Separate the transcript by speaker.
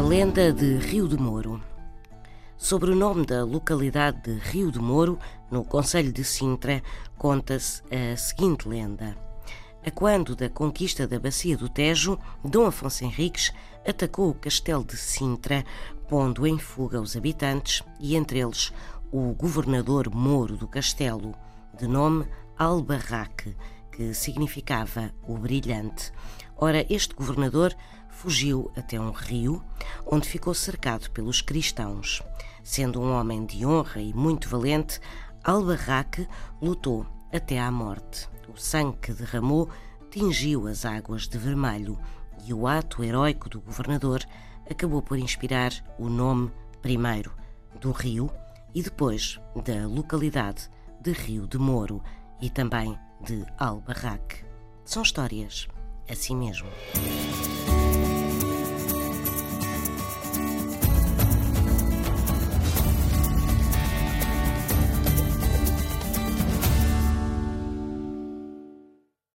Speaker 1: lenda de Rio de Moro. Sobre o nome da localidade de Rio de Moro, no Conselho de Sintra, conta-se a seguinte lenda. A quando da conquista da Bacia do Tejo, Dom Afonso Henriques atacou o castelo de Sintra, pondo em fuga os habitantes e, entre eles, o governador moro do castelo, de nome Albarraque, que significava o brilhante. Ora, este governador fugiu até um rio, onde ficou cercado pelos cristãos. Sendo um homem de honra e muito valente, Albarraque lutou até à morte. O sangue que derramou tingiu as águas de vermelho e o ato heróico do governador acabou por inspirar o nome, primeiro, do rio e depois da localidade de Rio de Moro e também de Albarraque. São histórias assim mesmo.